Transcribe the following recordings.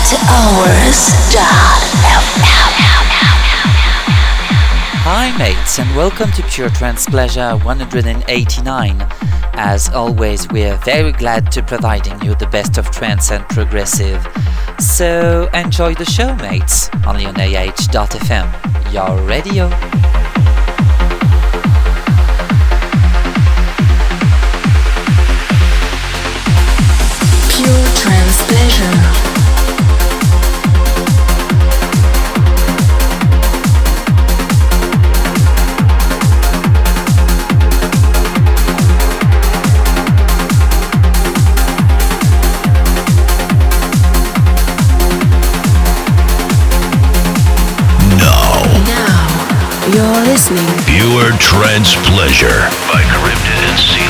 After Hours.fm. Hi, mates, and welcome to Pure Trance Pleasure 189. As always, we are very glad to providing you the best of trance and progressive. So enjoy the show, mates, only on AH.fm, your radio. Pure trance pleasure. You're listening. Pure Trance Pleasure by Charybdis and Sela.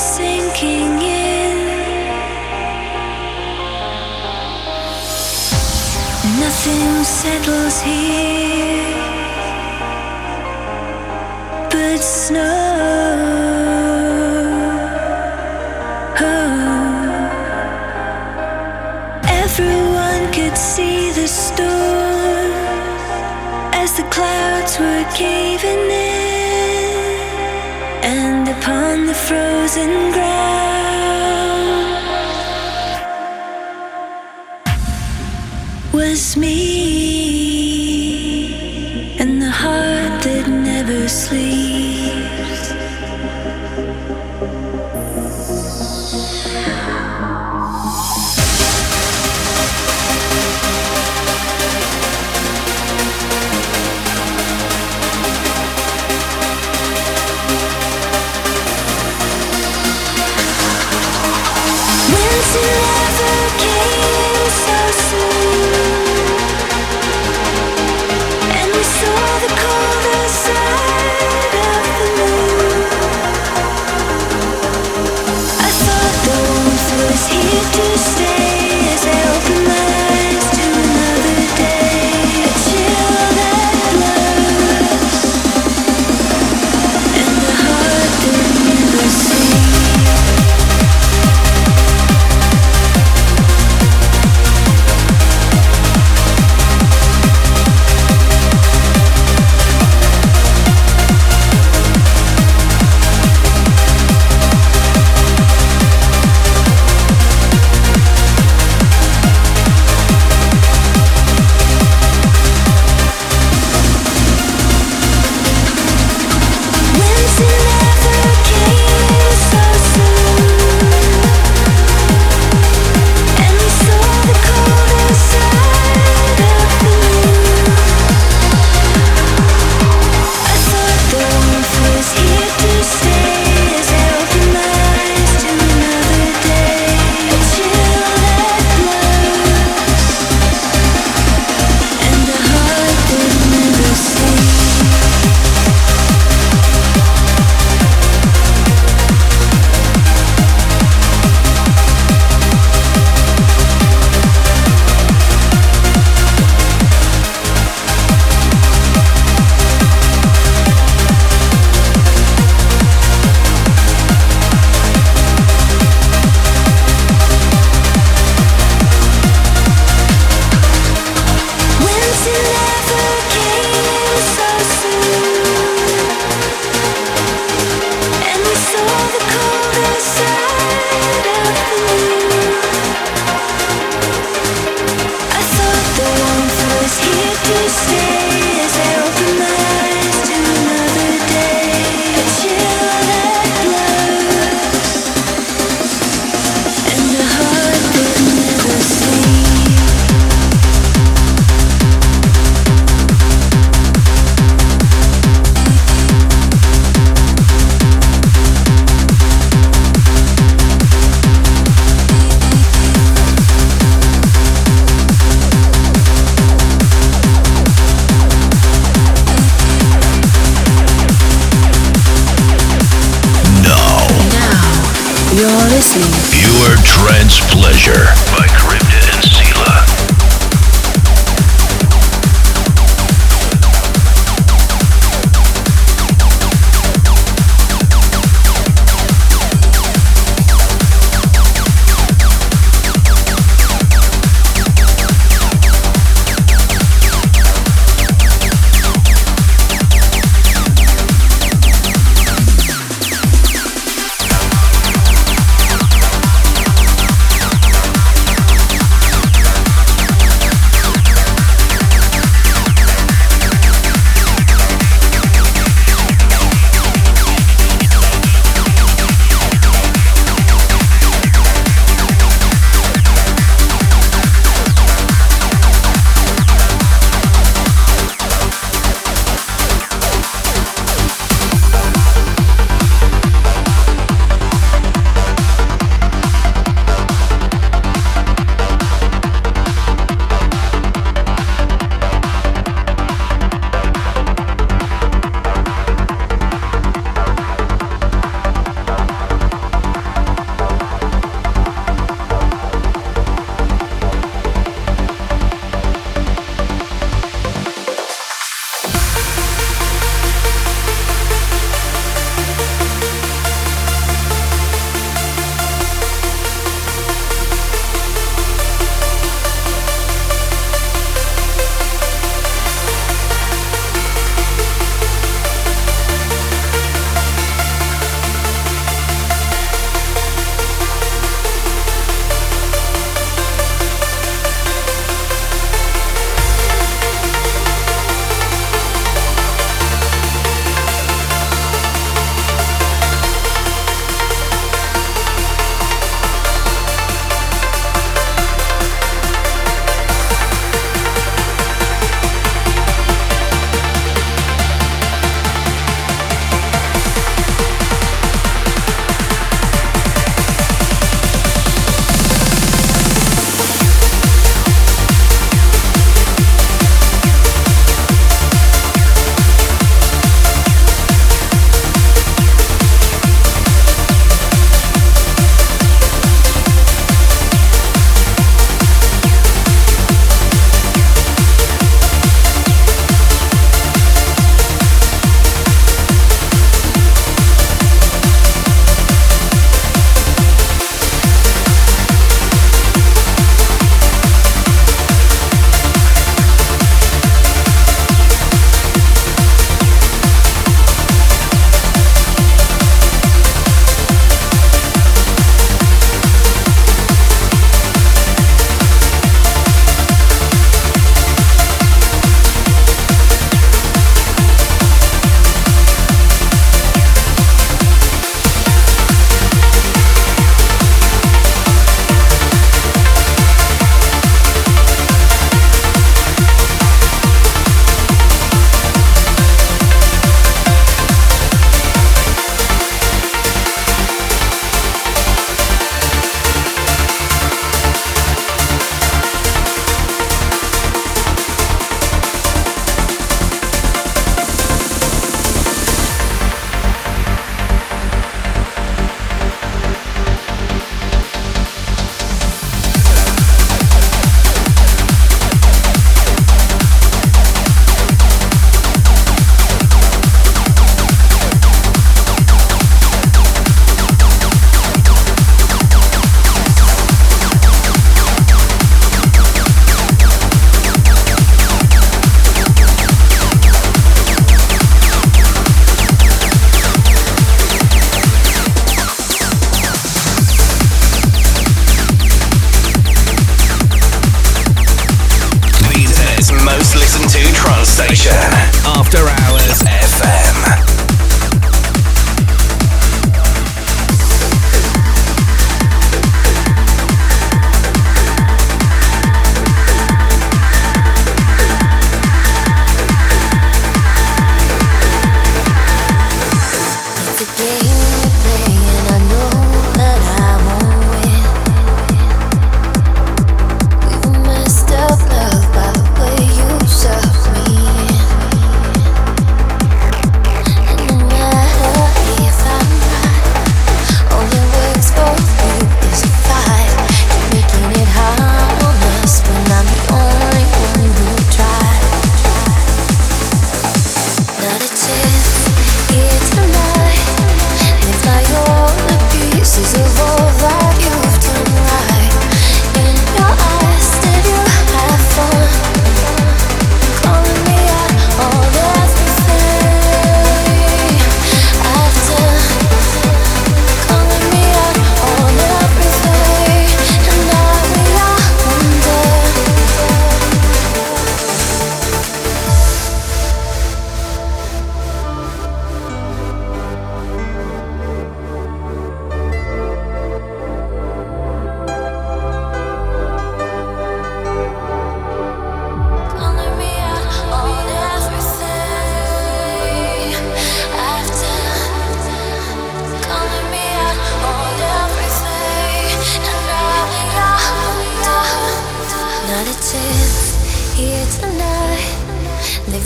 sinking in. Nothing settles here but snow. Oh. Everyone could see the storm as the clouds were caving in upon the frozen ground.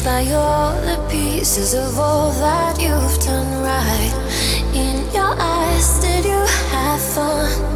By all the pieces of all that you've done right. In your eyes, did you have fun?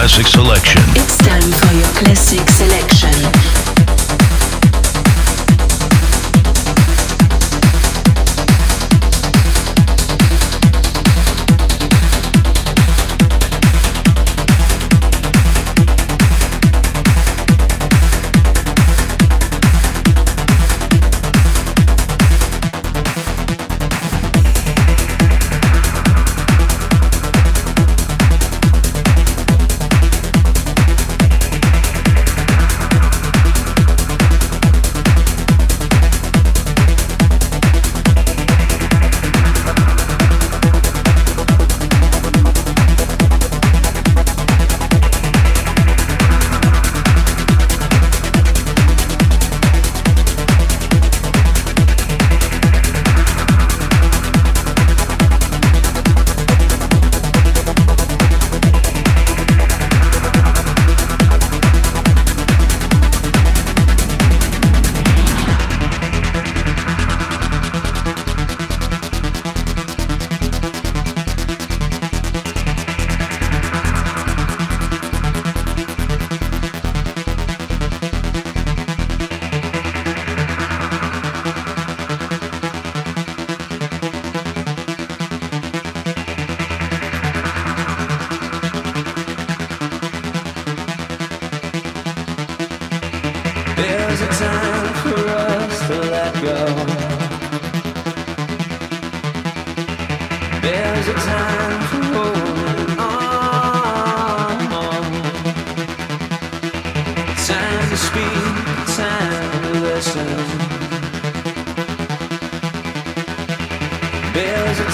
Classic selection. It's time for your classic selection.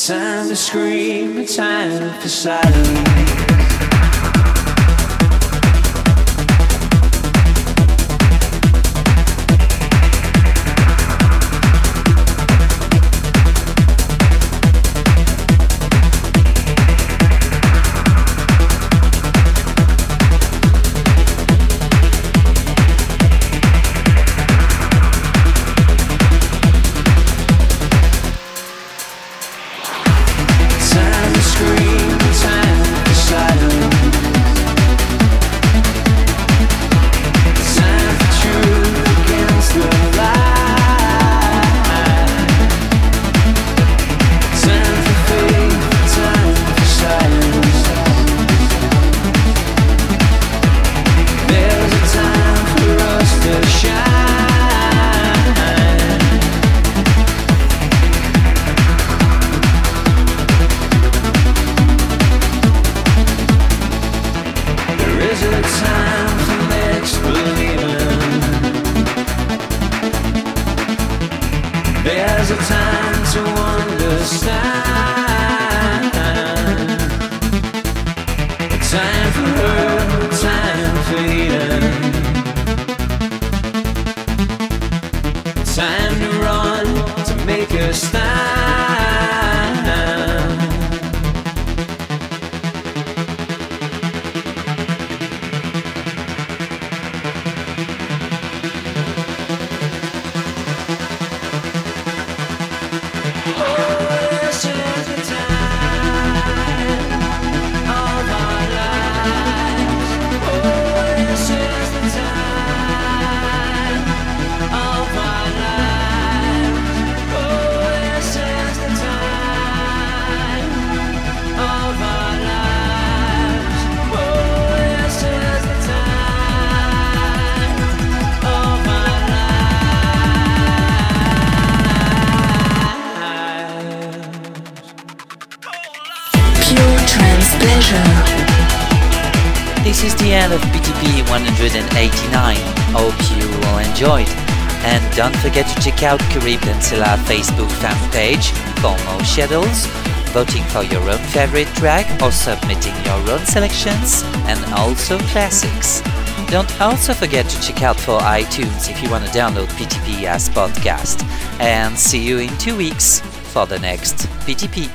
BTP 189. Hope time all enjoyed. Peninsula Facebook fan page for more schedules, voting for your own favorite track or submitting your own selections, and also classics. Don't also forget to check out for iTunes if you want to download PTP as podcast. And see you in two weeks for the next PTP.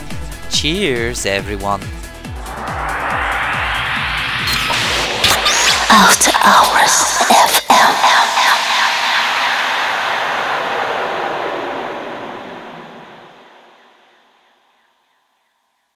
Cheers, everyone. After Hours